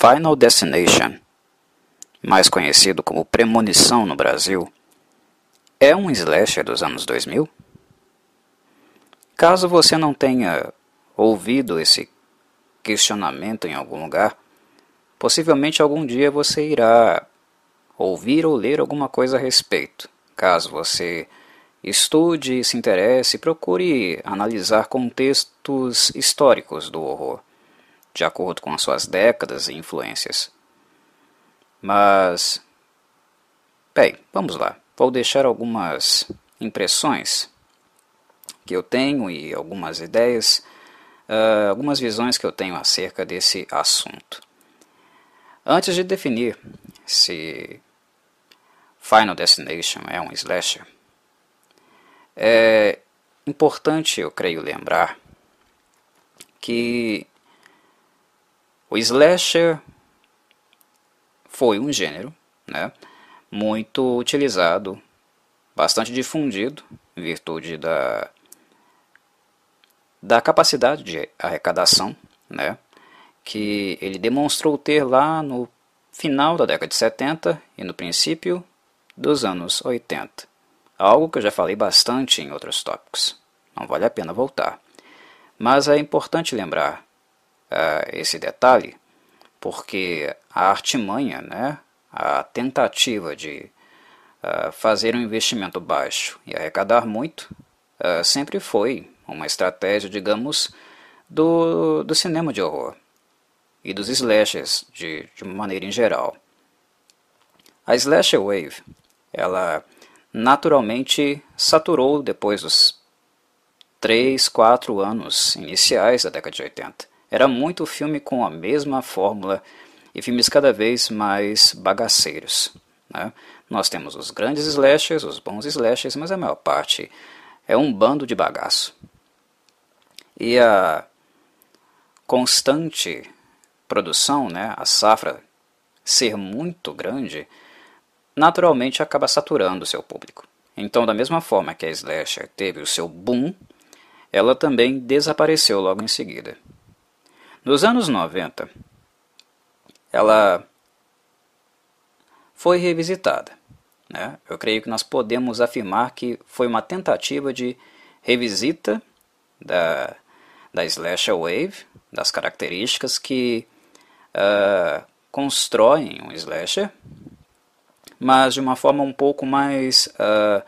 Final Destination, mais conhecido como Premonição no Brasil, é um slasher dos anos 2000? Caso você não tenha ouvido esse questionamento em algum lugar, possivelmente algum dia você irá ouvir ou ler alguma coisa a respeito. Caso você estude, se interesse, procure analisar contextos históricos do horror de acordo com as suas décadas e influências. Mas, bem, vamos lá. Vou deixar algumas impressões que eu tenho e algumas ideias, uh, algumas visões que eu tenho acerca desse assunto. Antes de definir se Final Destination é um slasher, é importante, eu creio, lembrar que o slasher foi um gênero né, muito utilizado, bastante difundido, em virtude da, da capacidade de arrecadação né, que ele demonstrou ter lá no final da década de 70 e no princípio dos anos 80. Algo que eu já falei bastante em outros tópicos. Não vale a pena voltar. Mas é importante lembrar uh, esse detalhe, porque a artimanha, né, a tentativa de uh, fazer um investimento baixo e arrecadar muito, uh, sempre foi uma estratégia, digamos, do, do cinema de horror e dos slashers de, de maneira em geral. A slasher wave, ela naturalmente saturou depois dos 3, 4 anos iniciais da década de 80. Era muito filme com a mesma fórmula e filmes cada vez mais bagaceiros. Né? Nós temos os grandes slashers, os bons slashers, mas a maior parte é um bando de bagaço. E a constante produção, né, a safra ser muito grande, naturalmente acaba saturando o seu público. Então, da mesma forma que a slasher teve o seu boom, ela também desapareceu logo em seguida. Nos anos 90, ela foi revisitada. Né? Eu creio que nós podemos afirmar que foi uma tentativa de revisita da, da Slasher Wave, das características que uh, constroem um slasher, mas de uma forma um pouco mais, uh,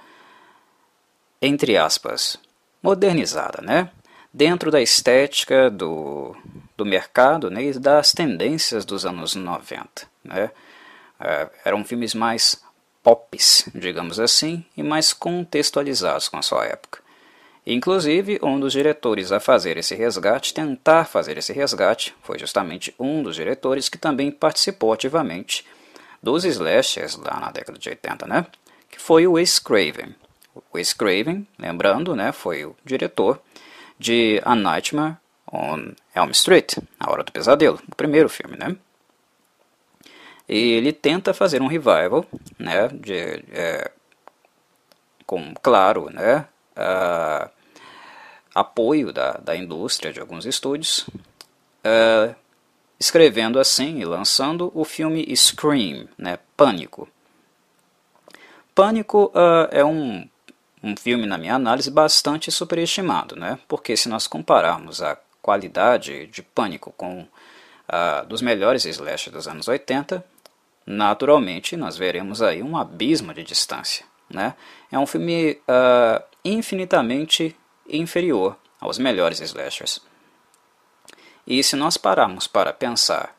entre aspas, modernizada, né? dentro da estética do, do mercado né, e das tendências dos anos 90. Né? É, eram filmes mais pops, digamos assim, e mais contextualizados com a sua época. Inclusive, um dos diretores a fazer esse resgate, tentar fazer esse resgate, foi justamente um dos diretores que também participou ativamente dos slashers lá na década de 80, né? que foi o Wes Craven. O Wes Craven, lembrando, né, foi o diretor de A Nightmare on Elm Street, A Hora do Pesadelo, o primeiro filme, né? E ele tenta fazer um revival, né, de, é, com, claro, né, uh, apoio da, da indústria de alguns estúdios, uh, escrevendo assim e lançando o filme Scream, né, Pânico. Pânico uh, é um um filme, na minha análise, bastante superestimado, né? porque se nós compararmos a qualidade de Pânico com a dos melhores slasher dos anos 80, naturalmente nós veremos aí um abismo de distância. Né? É um filme uh, infinitamente inferior aos melhores slashers. E se nós pararmos para pensar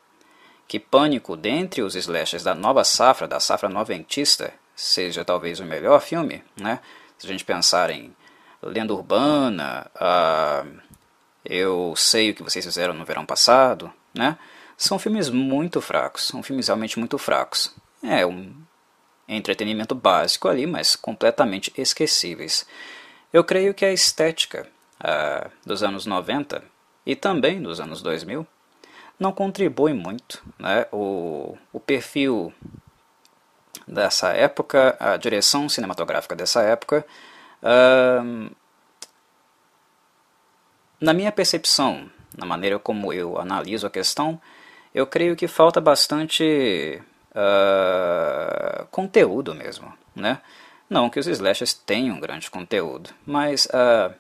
que Pânico, dentre os slashers da nova safra, da safra noventista, seja talvez o melhor filme, né? Se a gente pensar em lenda urbana, uh, eu sei o que vocês fizeram no verão passado, né? São filmes muito fracos, são filmes realmente muito fracos. É um entretenimento básico ali, mas completamente esquecíveis. Eu creio que a estética uh, dos anos 90 e também dos anos 2000 não contribui muito. Né? O, o perfil dessa época, a direção cinematográfica dessa época, uh, na minha percepção, na maneira como eu analiso a questão, eu creio que falta bastante uh, conteúdo mesmo, né? Não que os slashers tenham grande conteúdo, mas uh,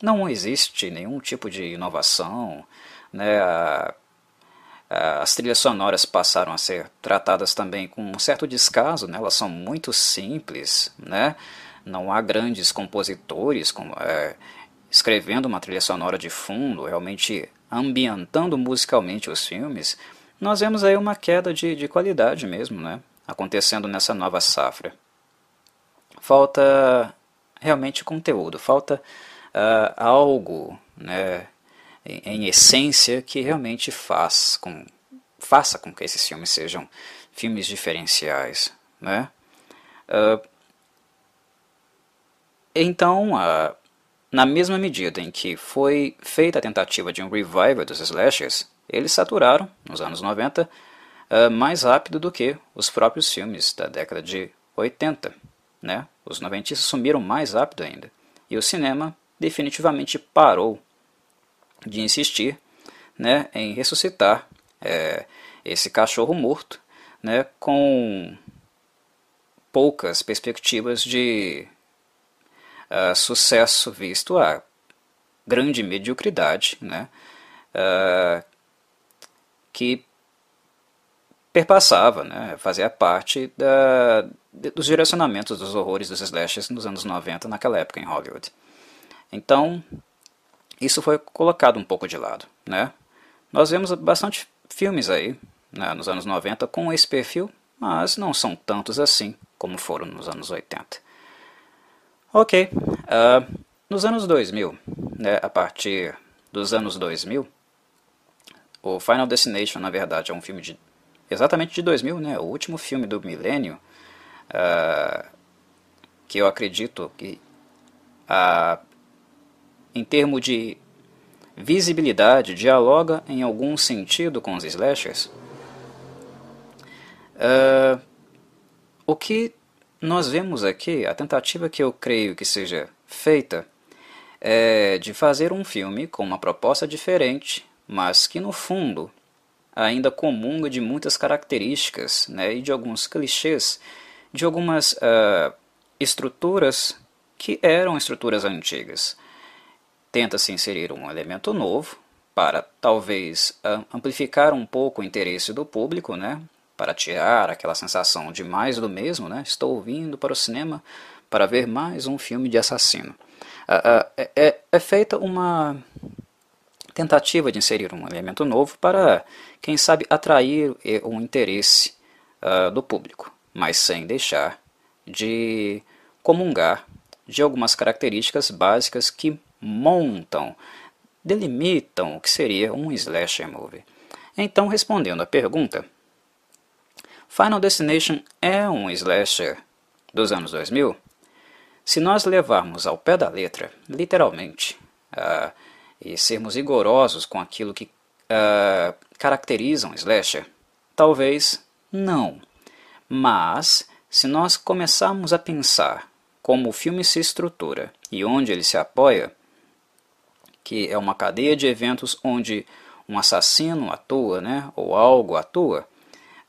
não existe nenhum tipo de inovação, né? Uh, as trilhas sonoras passaram a ser tratadas também com um certo descaso, né? elas são muito simples, né? não há grandes compositores com, é, escrevendo uma trilha sonora de fundo, realmente ambientando musicalmente os filmes, nós vemos aí uma queda de, de qualidade mesmo, né? acontecendo nessa nova safra. Falta realmente conteúdo, falta uh, algo né, em, essência que realmente faz com, faça com que esses filmes sejam filmes diferenciais. Né? Uh, então, uh, na mesma medida em que foi feita a tentativa de um revival dos slashers, eles saturaram, nos anos 90, uh, mais rápido do que os próprios filmes da década de 80. Né? Os noventistas sumiram mais rápido ainda. E o cinema definitivamente parou de insistir né, em ressuscitar é, esse cachorro morto né, com poucas perspectivas de uh, sucesso visto a grande mediocridade né, uh, que perpassava, né, fazia parte da, dos direcionamentos dos horrores dos slashers nos anos 90, naquela época em Hollywood. Então, isso foi colocado um pouco de lado. Né? Nós vemos bastante filmes aí, né, nos anos 90, com esse perfil, mas não são tantos assim como foram nos anos 80. Ok, uh, nos anos 2000, né, a partir dos anos 2000, o Final Destination, na verdade, é um filme de exatamente de 2000, né, o último filme do milênio, uh, que eu acredito que, uh, em termos de visibilidade, dialoga em algum sentido com os slashers. O que nós vemos aqui a tentativa que eu creio que seja feita é de fazer um filme com uma proposta diferente, mas que no fundo ainda comunga de muitas características né, e de alguns clichês, de algumas uh, estruturas que eram estruturas antigas. Tenta-se inserir um elemento novo para talvez amplificar um pouco o interesse do público, né? Para tirar aquela sensação de mais do mesmo, né? Estou vindo para o cinema para ver mais um filme de assassino. É, é, é, é feita uma tentativa de inserir um elemento novo para, quem sabe, atrair o interesse uh, do público, mas sem deixar de comungar de algumas características básicas que montam, delimitam o que seria um slasher movie. Então, respondendo à pergunta, Final Destination é um slasher dos anos 2000? Se nós levarmos ao pé da letra, literalmente, uh, e sermos rigorosos com aquilo que uh, caracteriza um slasher, talvez não. Mas, se nós começarmos a pensar como o filme se estrutura e onde ele se apoia, que é uma cadeia de eventos onde um assassino atua, né, ou algo atua,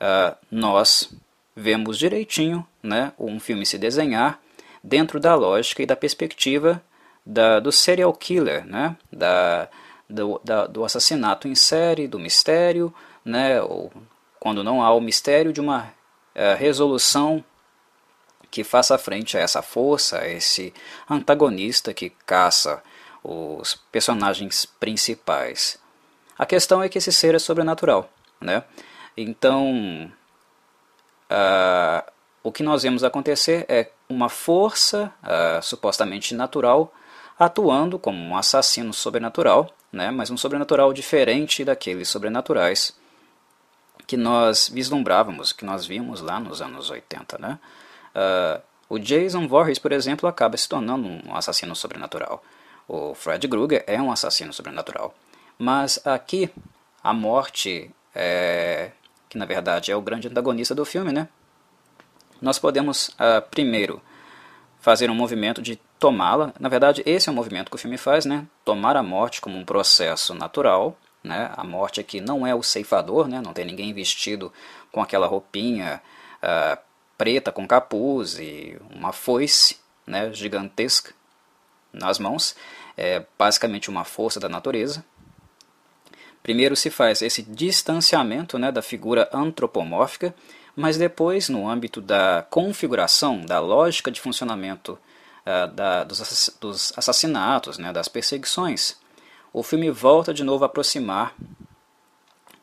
uh, nós vemos direitinho né, um filme se desenhar dentro da lógica e da perspectiva da, do serial killer, né, da, do, da, do assassinato em série, do mistério, né, ou quando não há o mistério de uma uh, resolução que faça frente a essa força, a esse antagonista que caça os personagens principais. A questão é que esse ser é sobrenatural, né? Então, uh, o que nós vemos acontecer é uma força uh, supostamente natural atuando como um assassino sobrenatural, né, mas um sobrenatural diferente daqueles sobrenaturais que nós vislumbrávamos, que nós vimos lá nos anos 80. Né? Uh, o Jason Voorhees, por exemplo, acaba se tornando um assassino sobrenatural. O Fred Krueger é um assassino sobrenatural. Mas aqui a morte é, que na verdade é o grande antagonista do filme, né? Nós podemos, uh, primeiro, fazer um movimento de tomá-la. Na verdade, esse é o movimento que o filme faz, né? Tomar a morte como um processo natural, né? A morte aqui não é o ceifador, né? Não tem ninguém vestido com aquela roupinha uh, preta com capuz e uma foice, né? Gigantesca nas mãos. É basicamente uma força da natureza. Primeiro se faz esse distanciamento né, da figura antropomórfica, mas depois, no âmbito da configuração, da lógica de funcionamento uh, da, dos, dos assassinatos, né, das perseguições, o filme volta de novo a aproximar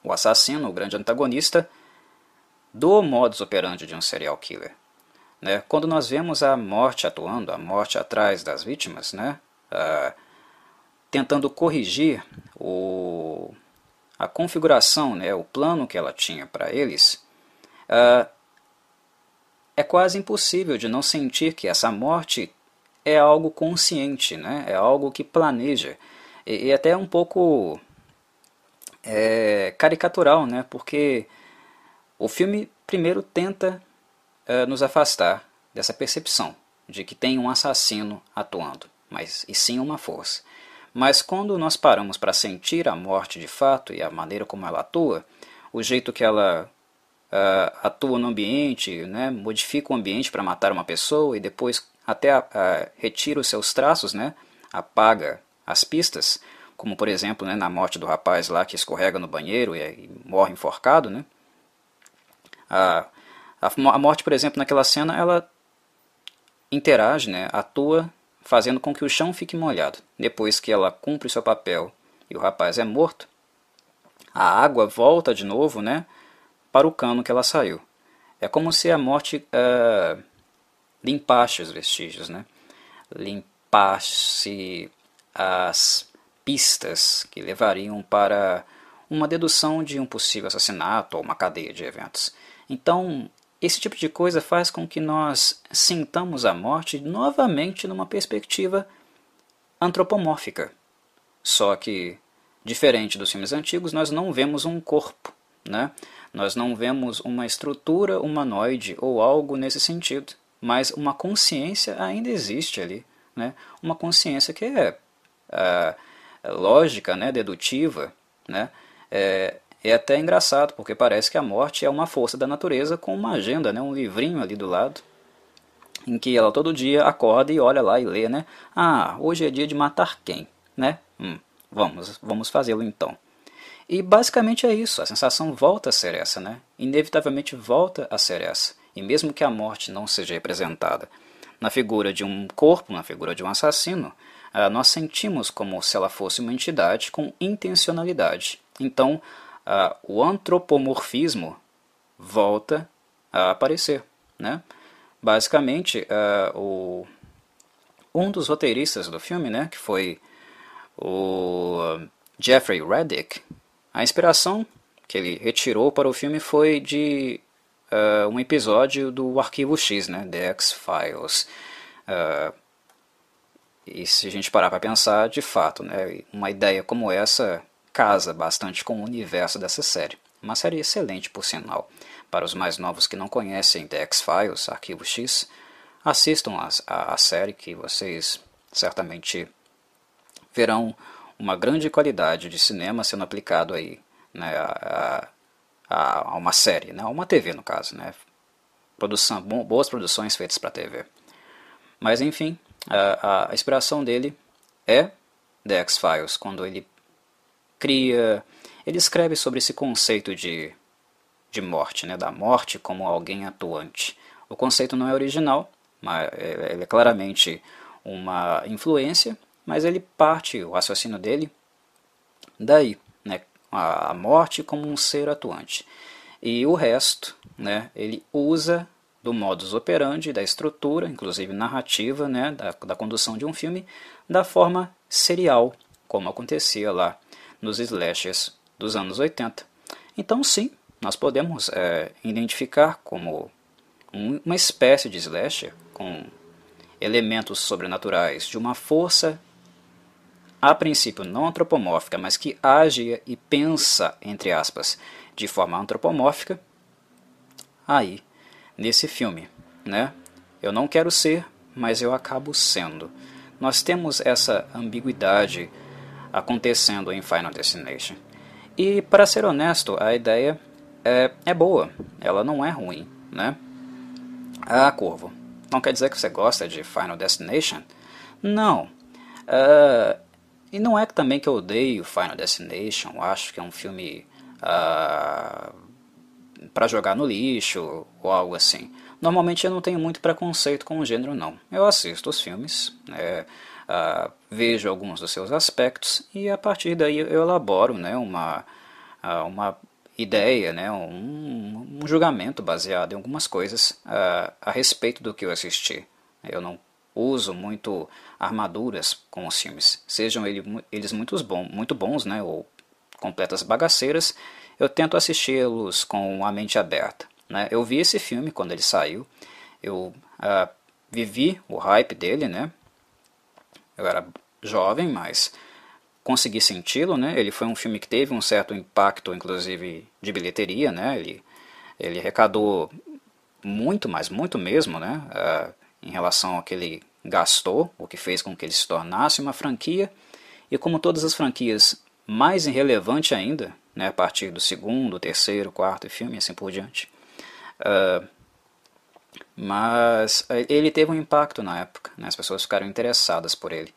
o assassino, o grande antagonista, do modus operandi de um serial killer. Né? Quando nós vemos a morte atuando, a morte atrás das vítimas, né? Uh, tentando corrigir o, configuração, né? o plano que ela tinha para eles, uh, é quase impossível de não sentir que essa morte é algo consciente, né? é algo que planeja e, e até um pouco é, caricatural, né? porque o filme primeiro tenta é, nos afastar dessa percepção de que tem um assassino atuando, mas e sim uma força. Mas quando nós paramos para sentir a morte de fato e a maneira como ela atua, o jeito que ela uh, atua no ambiente, né, modifica o ambiente para matar uma pessoa e depois até uh, retira os seus traços, né, apaga as pistas, como por exemplo né, na morte do rapaz lá que escorrega no banheiro e, e morre enforcado. Né? A, a, a, morte, por exemplo, naquela cena, ela interage, né, atua fazendo com que o chão fique molhado. Depois que ela cumpre seu papel e o rapaz é morto, a água volta de novo né, para o cano que ela saiu. É como se a morte uh, limpasse os vestígios, né? limpasse as pistas que levariam para uma dedução de um possível assassinato ou uma cadeia de eventos. Então, esse tipo de coisa faz com que nós sintamos a morte novamente numa perspectiva antropomórfica. Só que, diferente dos filmes antigos, nós não vemos um corpo, né? Nós não vemos uma estrutura humanoide ou algo nesse sentido, mas uma consciência ainda existe ali, né? Uma consciência que é uh, lógica, né, dedutiva, né, é, é até engraçado, porque parece que a morte é uma força da natureza com uma agenda, né, um livrinho ali do lado, em que ela todo dia acorda e olha lá e lê, né? Ah, hoje é dia de matar quem, né? Hum, vamos, vamos fazê-lo então. E basicamente é isso, a sensação volta a ser essa, né? Inevitavelmente volta a ser essa. E mesmo que a morte não seja representada na figura de um corpo, na figura de um assassino, ah, nós sentimos como se ela fosse uma entidade com intencionalidade. Então, o antropomorfismo volta a aparecer. Né? Basicamente, o, um dos roteiristas do filme, né, que foi o Jeffrey Reddick, a inspiração que ele retirou para o filme foi de uh, um episódio do Arquivo X, né, The X-Files. Uh, e se a gente parar para pensar, de fato, né, uma ideia como essa casa bastante com o universo dessa série. Uma série excelente, por sinal. Para os mais novos que não conhecem The X-Files, Arquivo X, assistam a, a, a série que vocês certamente verão uma grande qualidade de cinema sendo aplicado aí né, a, a, a, uma série, né, a uma TV no caso, né, produção, boas produções feitas para TV. Mas enfim, a, a inspiração dele é The X-Files, quando ele cria, ele escreve sobre esse conceito de, de morte, né, da morte como alguém atuante. O conceito não é original, mas é, ele é claramente uma influência, mas ele parte, o raciocínio dele, daí, né, a morte como um ser atuante. E o resto, né, ele usa do modus operandi, da estrutura, inclusive narrativa, né, da, da condução de um filme, da forma serial, como acontecia lá nos slashers dos anos 80. Então, sim, nós podemos é, identificar como um, uma espécie de slasher com elementos sobrenaturais de uma força a princípio não antropomórfica, mas que age e pensa, entre aspas, de forma antropomórfica, aí nesse filme, né? Eu não quero ser, mas eu acabo sendo. Nós temos essa ambiguidade acontecendo em Final Destination. E para ser honesto, a ideia é, é boa, ela não é ruim, né? Ah, Corvo, não quer dizer que você gosta de Final Destination? Não. Uh, e não é também que eu odeio Final Destination, acho que é um filme uh, ah, para jogar no lixo ou algo assim. Normalmente eu não tenho muito preconceito com o gênero, não. Eu assisto os filmes, né, uh, vejo alguns dos seus aspectos e a partir daí eu elaboro né, uma, uh, uma ideia, né, um, um, julgamento baseado em algumas coisas uh, a respeito do que eu assisti. Eu não uso muito armaduras com os filmes, sejam eles muito bons, muito bons né, ou completas bagaceiras, eu tento assisti-los com a mente aberta. Né? Eu vi esse filme quando ele saiu, eu uh, vivi o hype dele, né? Eu era jovem, mas consegui senti-lo, né? Ele foi um filme que teve um certo impacto, inclusive de bilheteria, né? Ele, ele arrecadou muito, mas muito mesmo, né? Uh, em relação ao que ele gastou, o que fez com que ele se tornasse uma franquia. E como todas as franquias, mais irrelevante ainda, né? A partir do segundo, terceiro, quarto filme e assim por diante. Uh, mas eh, ele teve um impacto na época, né? as pessoas ficaram interessadas por ele.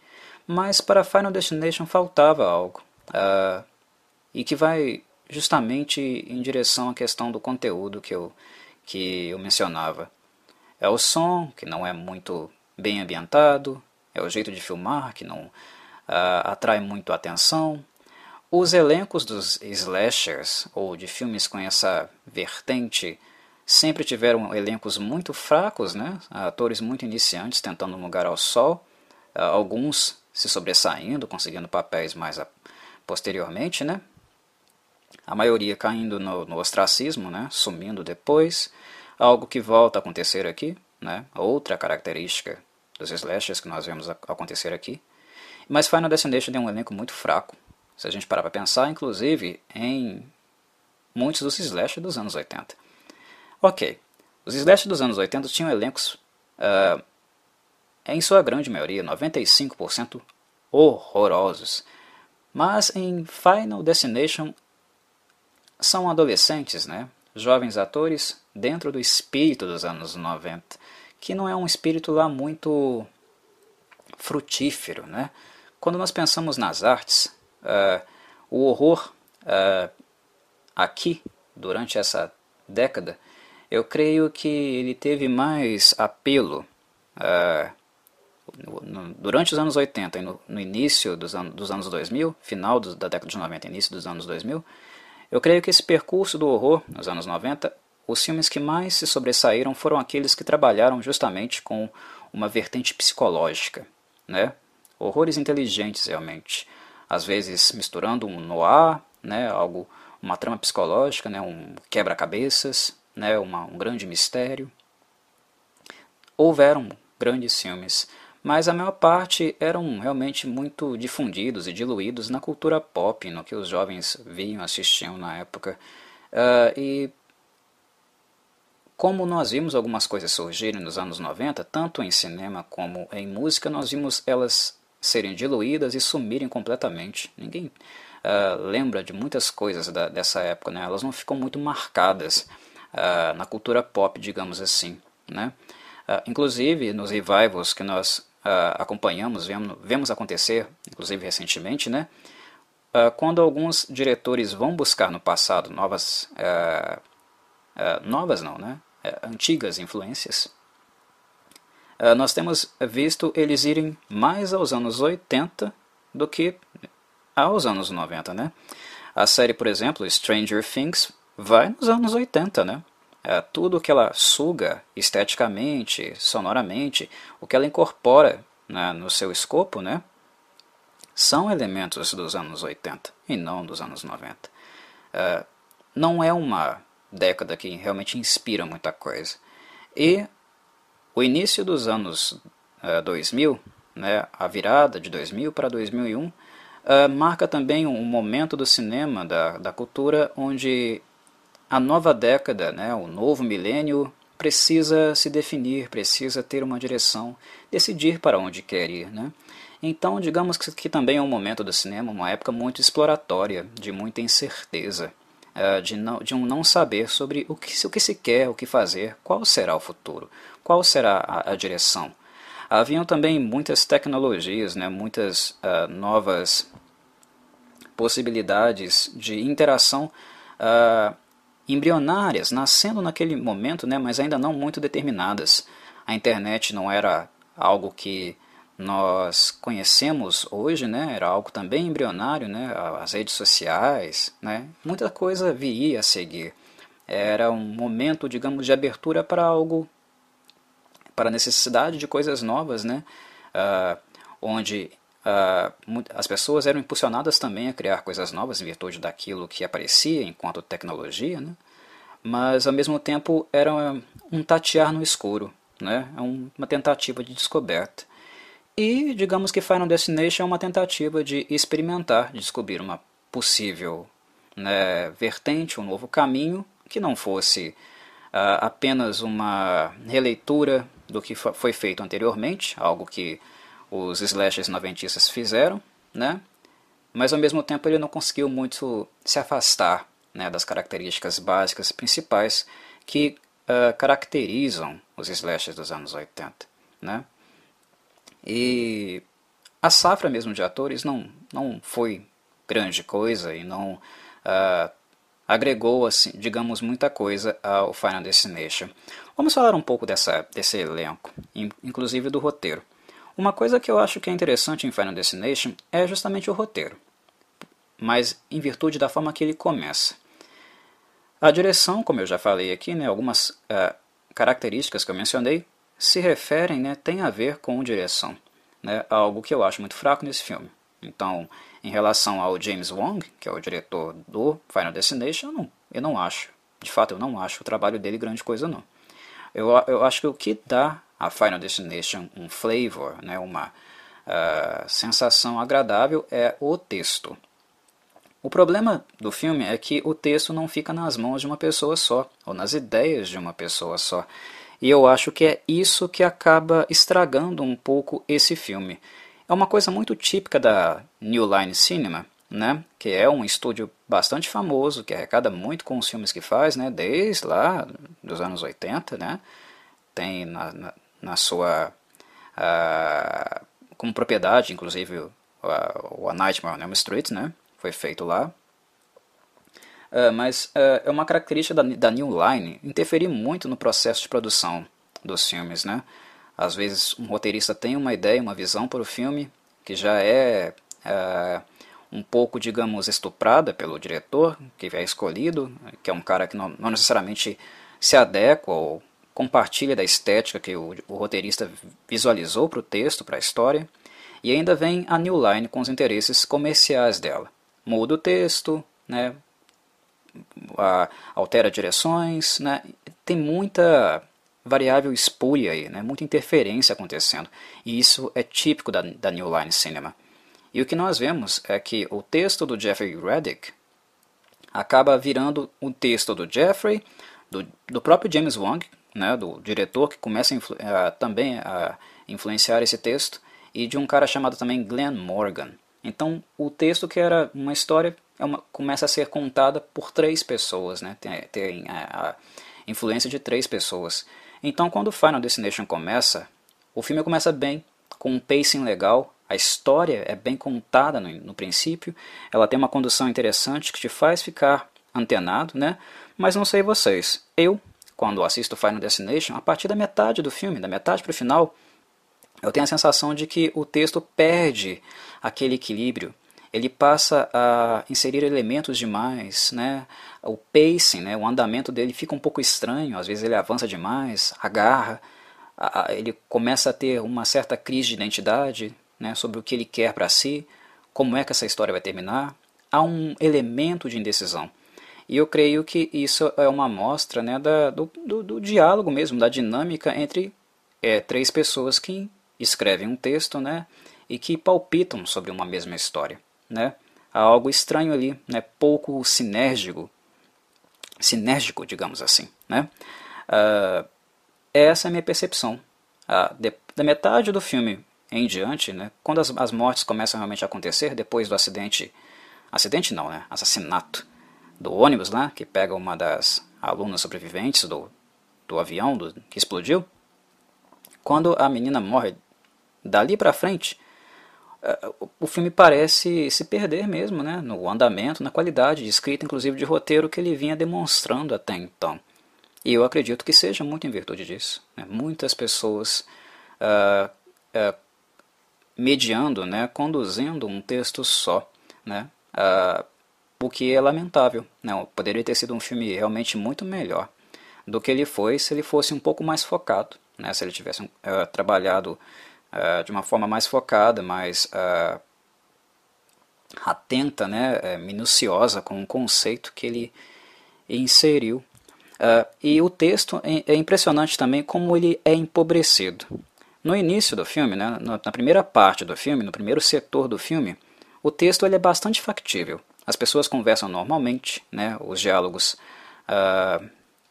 Mas para Final Destination faltava algo, uh, e que vai justamente em direção à questão do conteúdo que eu, que eu mencionava. É o som, que não é muito bem ambientado, é o jeito de filmar, que não uh, atrai muito atenção, os elencos dos slashers, ou de filmes com essa vertente sempre tiveram elencos muito fracos, né? atores muito iniciantes tentando um lugar ao sol, ah, alguns se sobressaindo, conseguindo papéis mais posteriormente, né? a maioria caindo no, no ostracismo, né? sumindo depois, algo que volta a acontecer aqui, né? outra característica dos slashers que nós vemos acontecer aqui. Mas Final Destination tem um elenco muito fraco, se a gente parar para pensar, inclusive em muitos dos slashers dos anos 80. Ok, os slashers dos anos 80 tinham elencos, uh, em sua grande maioria, 95% horrorosos. Mas em Final Destination são adolescentes, né? jovens atores dentro do espírito dos anos 90, que não é um espírito lá muito frutífero. Né? Quando nós pensamos nas artes, uh, o horror uh, aqui, durante essa década, eu creio que ele teve mais apelo uh, no, durante os anos 80 e no, no início dos, an dos, anos 2000, final do, da década de 90 início dos anos 2000, eu creio que esse percurso do horror nos anos 90, os filmes que mais se sobressaíram foram aqueles que trabalharam justamente com uma vertente psicológica, né? horrores inteligentes realmente, às vezes misturando um noir, né? algo, uma trama psicológica, né? um quebra-cabeças, né, uma, um grande mistério. Houveram grandes filmes, mas a maior parte eram realmente muito difundidos e diluídos na cultura pop, no que os jovens viam, assistiam na época. Uh, e como nós vimos algumas coisas surgirem nos anos 90, tanto em cinema como em música, nós vimos elas serem diluídas e sumirem completamente. Ninguém uh, lembra de muitas coisas da, dessa época, né? elas não ficam muito marcadas uh, na cultura pop, digamos assim. Né? Uh, inclusive, nos revivals que nós uh, acompanhamos, vemos, vemos, acontecer, inclusive recentemente, né? quando alguns diretores vão buscar no passado novas, novas não, né? antigas influências, nós temos visto eles irem mais aos anos 80 do que aos anos 90, né? A série, por exemplo, Stranger Things, vai nos anos 80, né? É, tudo que ela suga esteticamente, sonoramente, o que ela incorpora né, no seu escopo, né, são elementos dos anos 80 e não dos anos 90. É, não é uma década que realmente inspira muita coisa. E o início dos anos é, 2000, né, a virada de 2000 para 2001, é, marca também um momento do cinema, da, da cultura, onde a nova década, né, o novo milênio, precisa se definir, precisa ter uma direção, decidir para onde quer ir. Né? Então, digamos que, que também é um momento do cinema, uma época muito exploratória, de muita incerteza, uh, de, não, de um não saber sobre o que, o que se quer, o que fazer, qual será o futuro, qual será a, a direção. Haviam também muitas tecnologias, né, muitas uh, novas possibilidades de interação uh, embrionárias, nascendo naquele momento, né, mas ainda não muito determinadas. A internet não era algo que nós conhecemos hoje, né, era algo também embrionário, né, as redes sociais, né, muita coisa viria a seguir. Era um momento, digamos, de abertura para algo, para a necessidade de coisas novas, né, uh, onde as pessoas eram impulsionadas também a criar coisas novas em virtude daquilo que aparecia enquanto tecnologia, né, mas ao mesmo tempo era um tatear no escuro, né, é uma tentativa de descoberta. E digamos que Final Destination é uma tentativa de experimentar, de descobrir uma possível né, vertente, um novo caminho, que não fosse uh, apenas uma releitura do que foi feito anteriormente, algo que os slashers noventistas fizeram, né? mas ao mesmo tempo ele não conseguiu muito se afastar né, das características básicas principais que uh, caracterizam os slashers dos anos 80. Né? E a safra mesmo de atores não, não foi grande coisa e não uh, agregou, assim, digamos, muita coisa ao Final Destination. Vamos falar um pouco dessa, desse elenco, inclusive do roteiro. Uma coisa que eu acho que é interessante em Final Destination é justamente o roteiro, mas em virtude da forma que ele começa. A direção, como eu já falei aqui, né, algumas uh, características que eu mencionei, se referem, né, tem a ver com direção, né, algo que eu acho muito fraco nesse filme. Então, em relação ao James Wong, que é o diretor do Final Destination, eu não, eu não acho, de fato eu não acho o trabalho dele grande coisa não. Eu, eu acho que o que dá a Final Destination um flavor, né, uma uh, sensação agradável é o texto. O problema do filme é que o texto não fica nas mãos de uma pessoa só, ou nas ideias de uma pessoa só. E eu acho que é isso que acaba estragando um pouco esse filme. É uma coisa muito típica da New Line Cinema, né? que é um estúdio bastante famoso, que arrecada muito com os filmes que faz, né? desde lá dos anos 80, né? tem na, na sua uh, como propriedade, inclusive o, o A Nightmare on Elm Street, né? foi feito lá. Uh, mas uh, é uma característica da, da New Line interferir muito no processo de produção dos filmes, né? Às vezes um roteirista tem uma ideia, uma visão para o filme que já é um pouco, digamos, estuprada pelo diretor que é escolhido, que é um cara que não, não necessariamente se adequa ou compartilha da estética que o, o roteirista visualizou para o texto, para a história, e ainda vem a New Line com os interesses comerciais dela. Muda o texto, né, altera direções, né? tem muita variável espúria aí, né? muita interferência acontecendo. E isso é típico da, da New Line Cinema. E o que nós vemos é que o texto do Jeffrey Reddick acaba virando o texto do Jeffrey, do, do próprio James Wong, né, do diretor que começa a a, também a influenciar esse texto, e de um cara chamado também Glenn Morgan. Então, o texto que era uma história é uma, começa a ser contada por três pessoas, né? tem, tem a, a, influência de três pessoas. Então, quando Final Destination começa, o filme começa bem, com um pacing legal, a história é bem contada no, no princípio, ela tem uma condução interessante que te faz ficar antenado, né? Mas não sei vocês, eu, quando assisto Final Destination, a partir da metade do filme, da metade para o final, eu tenho a sensação de que o texto perde aquele equilíbrio ele passa a inserir elementos demais, né? O pacing, né? O andamento dele fica um pouco estranho, às vezes ele avança demais, agarra, a, ele começa a ter uma certa crise de identidade, né? Sobre o que ele quer para si, como é que essa história vai terminar. Há um elemento de indecisão. E eu creio que isso é uma amostra né, da, do, do, do diálogo mesmo, da dinâmica entre é, três pessoas que escrevem um texto né, e que palpitam sobre uma mesma história né? Há algo estranho ali, né? pouco sinérgico, sinérgico, digamos assim. Né? Uh, essa é a minha percepção. Uh, de, da metade do filme em diante, né, quando as, as mortes começam realmente a acontecer, depois do acidente, acidente não, né, assassinato do ônibus lá, que pega uma das alunas sobreviventes do, do avião do, que explodiu, quando a menina morre dali para frente, é, o filme parece se perder mesmo, né, no andamento, na qualidade de escrita, inclusive de roteiro que ele vinha demonstrando até então. E eu acredito que seja muito em virtude disso. Né? Muitas pessoas uh, uh, mediando, né, conduzindo um texto só, né, uh, o que é lamentável. Né? Poderia ter sido um filme realmente muito melhor do que ele foi se ele fosse um pouco mais focado, né? se ele tivesse trabalhado uh, de uma forma mais focada, mais uh, atenta, né, uh, minuciosa com o conceito que ele inseriu. e o texto é, é, impressionante também como ele é empobrecido. No início do filme, né, na primeira parte do filme, no primeiro setor do filme, o texto ele é bastante factível. As pessoas conversam normalmente, né, os diálogos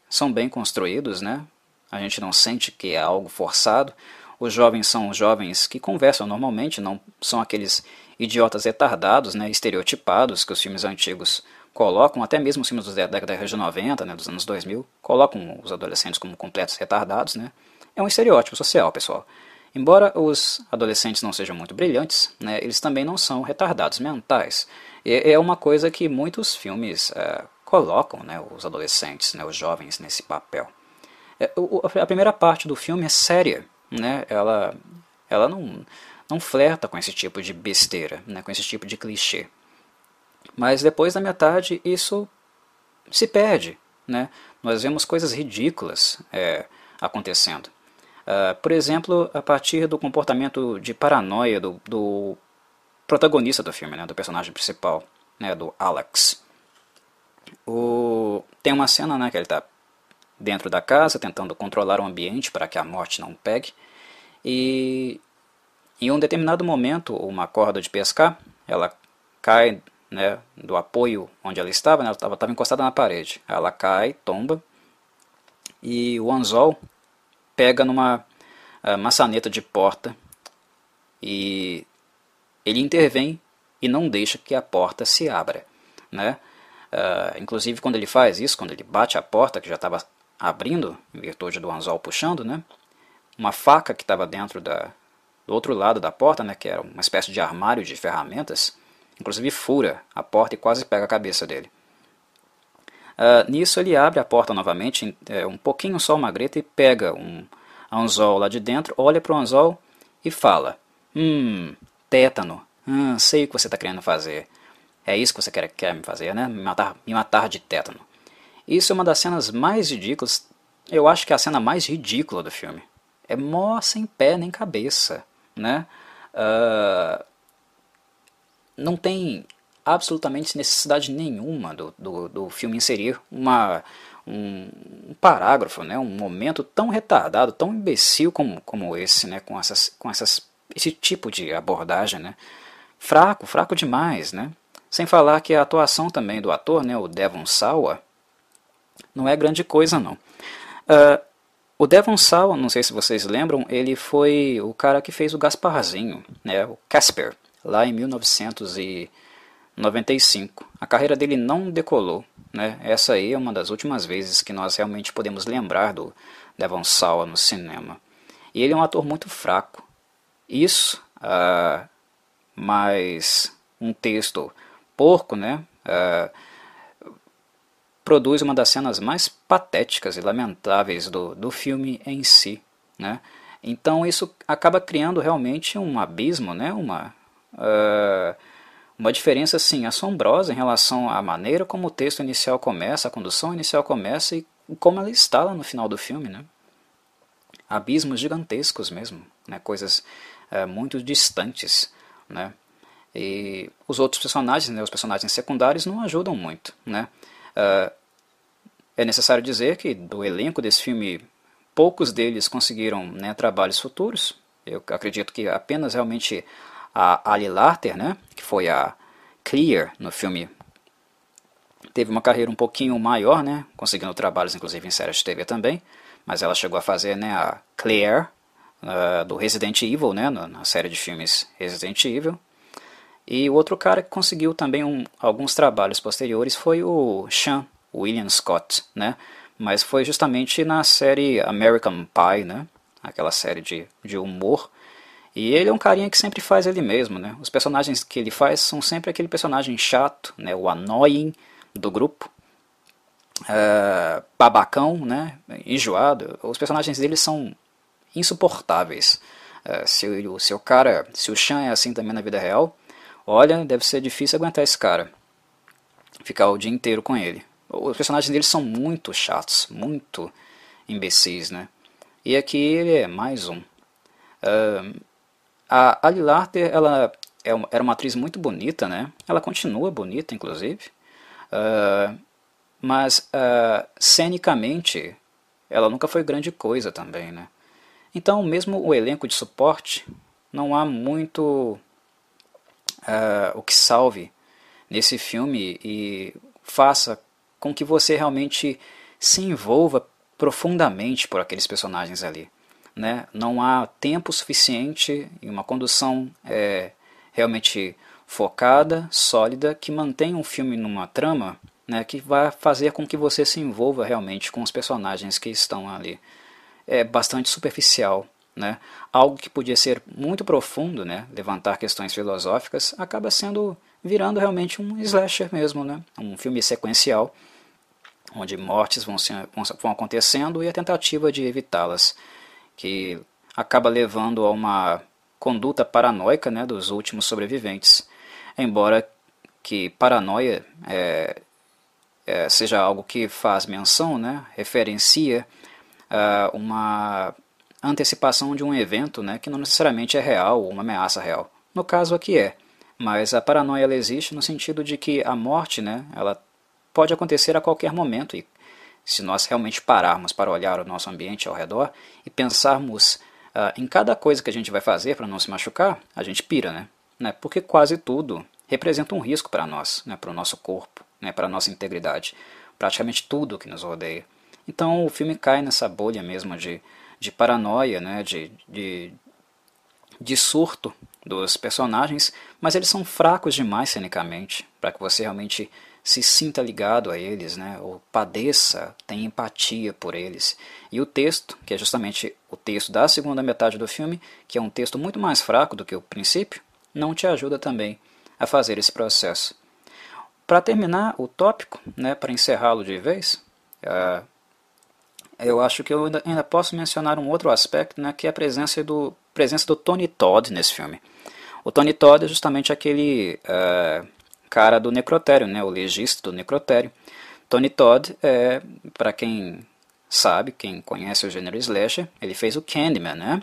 são bem construídos, né, a gente não sente que é algo forçado. Os jovens são os jovens que conversam normalmente, não são aqueles idiotas retardados, né, estereotipados que os filmes antigos colocam, até mesmo os filmes da década de 90, né, dos anos 2000, colocam os adolescentes como completos retardados. Né. É um estereótipo social, pessoal. Embora os adolescentes não sejam muito brilhantes, né, eles também não são retardados mentais. E é uma coisa que muitos filmes é, colocam né, os adolescentes, né, os jovens nesse papel. É, a primeira parte do filme é séria, né? Ela, ela não, não flerta com esse tipo de besteira, né? com esse tipo de clichê. Mas depois da metade isso se perde, né? Nós vemos coisas ridículas é, acontecendo. Uh, por exemplo, a partir do comportamento de paranoia do, do protagonista do filme, né, do personagem principal, né, do Alex. O, tem uma cena né, que ele está dentro da casa, tentando controlar o ambiente para que a morte não pegue. E em um determinado momento, uma corda de pescar, ela cai né, do apoio onde ela estava, né, ela estava, encostada na parede. Ela cai, tomba, e o anzol pega numa uh, maçaneta de porta e ele intervém e não deixa que a porta se abra. Né? Uh, inclusive, quando ele faz isso, quando ele bate a porta, que já estava abrindo, em virtude do anzol puxando, né? Uma faca que estava dentro da, do outro lado da porta, né? Que era uma espécie de armário de ferramentas, inclusive fura a porta e quase pega a cabeça dele. Uh, nisso ele abre a porta novamente, é, um pouquinho só uma greta e pega um anzol lá de dentro, olha para o anzol e fala: Hum, tétano, hum, sei o que você está querendo fazer. É isso que você quer, quer me fazer, né? Me matar, me matar de tétano. Isso é uma das cenas mais ridículas. Eu acho que é a cena mais ridícula do filme. É mó sem pé nem cabeça, né? Uh, não tem absolutamente necessidade nenhuma do, do, do filme inserir uma, um, um, parágrafo, né, um momento tão retardado, tão imbecil como, como esse, né, com, essas, com essas, esse tipo de abordagem. Né, fraco, fraco demais. Né, sem falar que a atuação também do ator, né, o Devon Sawa, não é grande coisa não. Uh, o Devon Sawa, não sei se vocês lembram, ele foi o cara que fez o Gasparzinho, né, o Casper, lá em 1995. A carreira dele não decolou. Né? Essa aí é uma das últimas vezes que nós realmente podemos lembrar do Devon Sawa no cinema. E ele é um ator muito fraco. Isso, uh, mais um texto porco, né? Uh, produz uma das cenas mais patéticas e lamentáveis do, do filme em si. Né? Então isso acaba criando realmente um abismo, né? uma, uh, uma diferença assim, assombrosa em relação à maneira como o texto inicial começa, a condução inicial começa e como ela está lá no final do filme. Né? Abismos gigantescos mesmo, né? coisas uh, muito distantes. Né? E os outros personagens, né, os personagens secundários, não ajudam muito. Né? Uh, é necessário dizer que do elenco desse filme, poucos deles conseguiram né, trabalhos futuros. Eu acredito que apenas realmente a Ali Larter, né, que foi a Clear no filme, teve uma carreira um pouquinho maior, né, conseguindo trabalhos inclusive em séries de TV também, mas ela chegou a fazer né, a Claire uh, do Resident Evil, né, na série de filmes Resident Evil. E o outro cara que conseguiu também um, alguns trabalhos posteriores foi o Sean William Scott, né? Mas foi justamente na série American Pie, né? Aquela série de, de humor. E ele é um carinha que sempre faz ele mesmo, né? Os personagens que ele faz são sempre aquele personagem chato, né? O annoying do grupo. Uh, babacão, né? Enjoado. Os personagens dele são insuportáveis. Uh, se, o, se o cara, se o Chan é assim também na vida real, Olha, deve ser difícil aguentar esse cara. Ficar o dia inteiro com ele. Os personagens dele são muito chatos, muito imbecis, né? E aqui ele é mais um. Uh, a Ali Larter, ela é uma, era uma atriz muito bonita, né? Ela continua bonita, inclusive. Uh, mas uh, cenicamente, ela nunca foi grande coisa também, né? Então, mesmo o elenco de suporte, não há muito uh, o que salve nesse filme e faça com que você realmente se envolva profundamente por aqueles personagens ali. Né? Não há tempo suficiente e uma condução é, realmente focada, sólida, que mantenha um filme numa trama né, que vai fazer com que você se envolva realmente com os personagens que estão ali. É bastante superficial né? Algo que podia ser muito profundo, né? levantar questões filosóficas, acaba sendo virando realmente um slasher mesmo, né? um filme sequencial, onde mortes vão, ser, vão acontecendo e a tentativa de evitá-las, que acaba levando a uma conduta paranoica né, dos últimos sobreviventes. Embora que paranoia é, é, seja algo que faz menção, né, referencia uh, uma antecipação de um evento né, que não necessariamente é real ou uma ameaça real. No caso aqui é, mas a paranoia ela existe no sentido de que a morte né, ela pode acontecer a qualquer momento e se nós realmente pararmos para olhar o nosso ambiente ao redor e pensarmos uh, em cada coisa que a gente vai fazer para não se machucar, a gente pira, né? né? Porque quase tudo representa um risco para nós, né? para o nosso corpo, né? para a nossa integridade, praticamente tudo que nos rodeia. Então o filme cai nessa bolha mesmo de de paranoia, né, de, de, de surto dos personagens, mas eles são fracos demais cenicamente para que você realmente se sinta ligado a eles, né, ou padeça, tenha empatia por eles. E o texto, que é justamente o texto da segunda metade do filme, que é um texto muito mais fraco do que o princípio, não te ajuda também a fazer esse processo. Para terminar o tópico, né, para encerrá-lo de vez, uh, eu acho que eu ainda, ainda posso mencionar um outro aspecto, né, que é a presença do, presença do Tony Todd nesse filme. O Tony Todd é justamente aquele uh, cara do necrotério, né, o legista do necrotério. Tony Todd, é, para quem sabe, quem conhece o gênero slasher, ele fez o Candyman, né,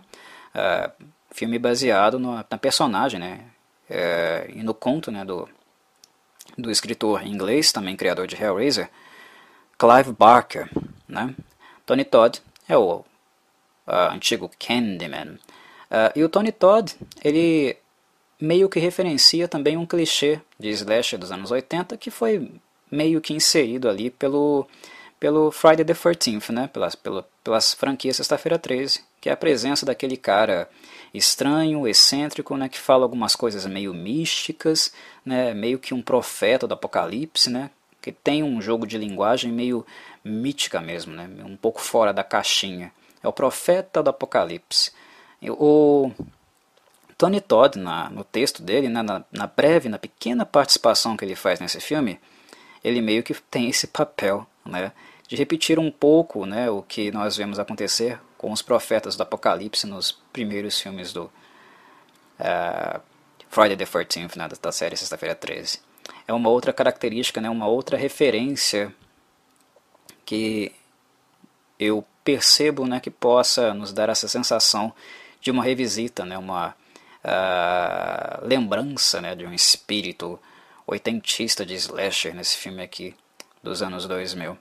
uh, filme baseado no, na personagem né, uh, e no conto né, do, do escritor inglês, também criador de Hellraiser, Clive Barker. Né? Tony Todd é o uh, antigo Candyman. Uh, e o Tony Todd, ele meio que referencia também um clichê de slasher dos anos 80 que foi meio que inserido ali pelo, pelo Friday the 13th, né? pelas, pelo, pelas franquias Sexta-feira 13, que é a presença daquele cara estranho, excêntrico, né? que fala algumas coisas meio místicas, né? meio que um profeta do apocalipse, né? Que tem um jogo de linguagem meio mítica mesmo, né? um pouco fora da caixinha. É o profeta do Apocalipse. O Tony Todd, na, no texto dele, né, na, na breve, na pequena participação que ele faz nesse filme, ele meio que tem esse papel né, de repetir um pouco né, o que nós vemos acontecer com os profetas do Apocalipse nos primeiros filmes do uh, Friday the 13th, né, da série Sexta-feira 13 é uma outra característica, né, uma outra referência que eu percebo né, que possa nos dar essa sensação de uma revisita, né, uma uh, lembrança né, de um espírito oitentista de slasher nesse filme aqui dos anos 2000.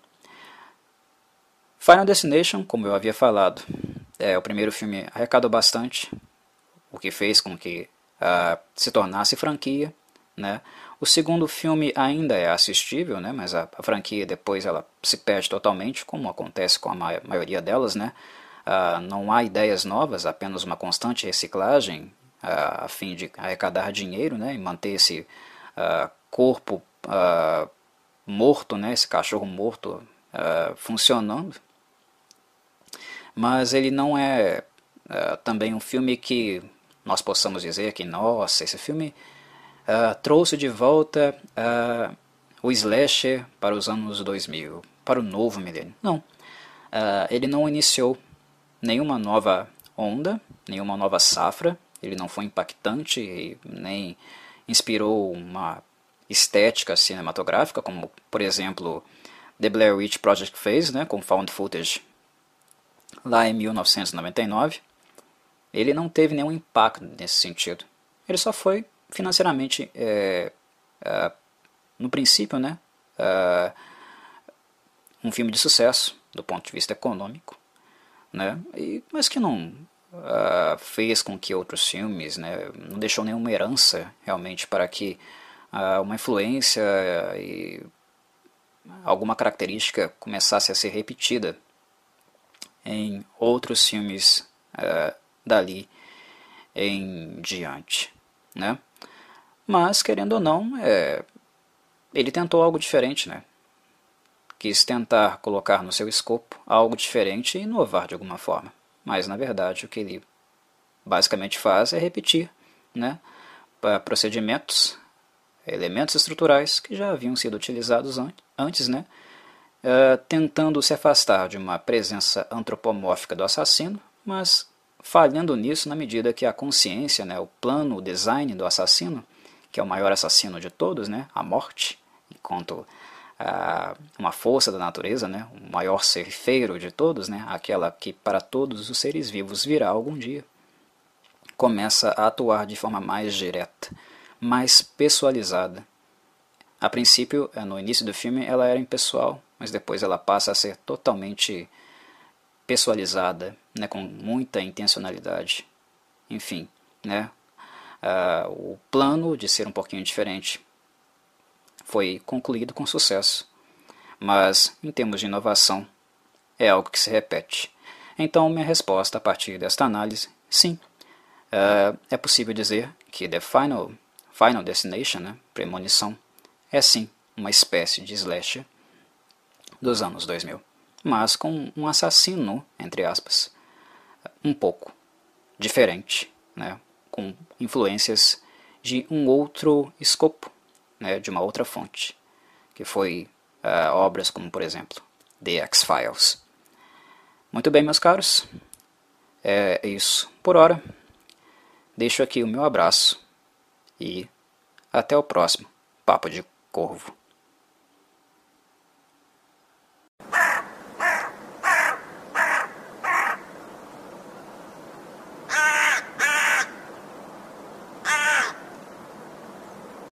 Final Destination, como eu havia falado, é o primeiro filme arrecadou bastante, o que fez com que uh, se tornasse franquia, né? O segundo filme ainda é assistível, né, mas a, a, franquia depois ela se perde totalmente, como acontece com a ma maioria delas. Né? uh, não há ideias novas, apenas uma constante reciclagem uh, a fim de arrecadar dinheiro né, e manter esse uh, corpo morto, né, esse cachorro morto funcionando. Mas ele não é também um filme que nós possamos dizer que, nossa, esse filme trouxe de volta o slasher para os anos 2000, para o novo milênio. Não, ele não iniciou nenhuma nova onda, nenhuma nova safra. Ele não foi impactante nem inspirou uma estética cinematográfica, como por exemplo The Blair Witch Project fez, né, com found footage lá em 1999. Ele não teve nenhum impacto nesse sentido. Ele só foi financeiramente, é, é, no princípio, né, é, um filme de sucesso do ponto de vista econômico né? E, mas que não uh, fez com que outros filmes, né, não deixou nenhuma herança realmente para que uh, uma influência e alguma característica começasse a ser repetida em outros filmes uh, dali em diante, né? Mas querendo ou não, é, ele tentou algo diferente, né? quis tentar colocar no seu escopo algo diferente e inovar de alguma forma. Mas, na verdade, o que ele basicamente faz é repetir né, procedimentos, elementos estruturais que já haviam sido utilizados an antes, né, uh, tentando se afastar de uma presença antropomórfica do assassino, mas falhando nisso na medida que a consciência, né, o plano, o design do assassino, que é o maior assassino de todos, né, a morte, enquanto uma força da natureza, né, o maior ser feiro de todos, né, aquela que para todos os seres vivos virá algum dia, começa a atuar de forma mais direta, mais pessoalizada. A princípio, eh, no início do filme, ela era impessoal, mas depois ela passa a ser totalmente pessoalizada, né, com muita intencionalidade. Enfim, né, uh, o plano de ser um pouquinho diferente foi concluído com sucesso. Mas, em termos de inovação, é algo que se repete. Então, minha resposta a partir desta análise, sim. Uh, é possível dizer que The Final, Final Destination, né, Premonição, é sim uma espécie de slasher dos anos 2000, mas com um assassino, entre aspas, um pouco diferente, né, com influências de um outro escopo né, de uma outra fonte, que foi uh, obras como, por exemplo, The X-Files. Muito bem, meus caros, é isso por hora. Deixo aqui o meu abraço e até o próximo Papo de Corvo.